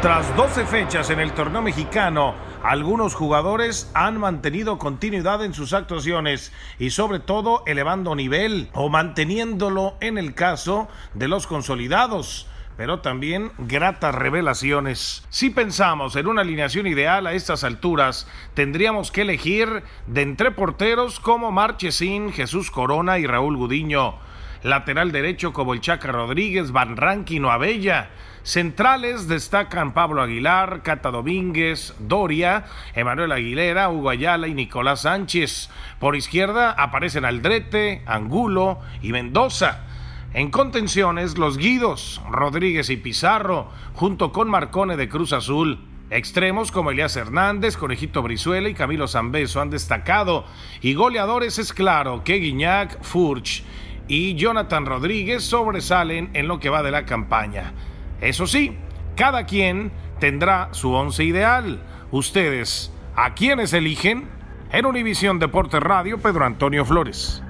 Tras 12 fechas en el torneo mexicano, algunos jugadores han mantenido continuidad en sus actuaciones y sobre todo elevando nivel o manteniéndolo en el caso de los consolidados pero también gratas revelaciones. Si pensamos en una alineación ideal a estas alturas, tendríamos que elegir de entre porteros como Marchesín, Jesús Corona y Raúl Gudiño. Lateral derecho como el Chaca Rodríguez, Van Rankin o Abella. Centrales destacan Pablo Aguilar, Cata Domínguez, Doria, Emanuel Aguilera, Hugo Ayala y Nicolás Sánchez. Por izquierda aparecen Aldrete, Angulo y Mendoza. En contenciones, los Guidos, Rodríguez y Pizarro, junto con Marcone de Cruz Azul. Extremos como Elías Hernández, Conejito Brizuela y Camilo Zambeso han destacado. Y goleadores es claro que Guiñac, Furch y Jonathan Rodríguez sobresalen en lo que va de la campaña. Eso sí, cada quien tendrá su once ideal. Ustedes, ¿a quiénes eligen? En Univisión Deportes Radio, Pedro Antonio Flores.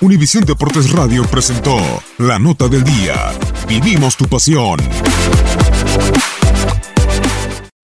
Univisión Deportes Radio presentó La Nota del Día. Vivimos tu pasión.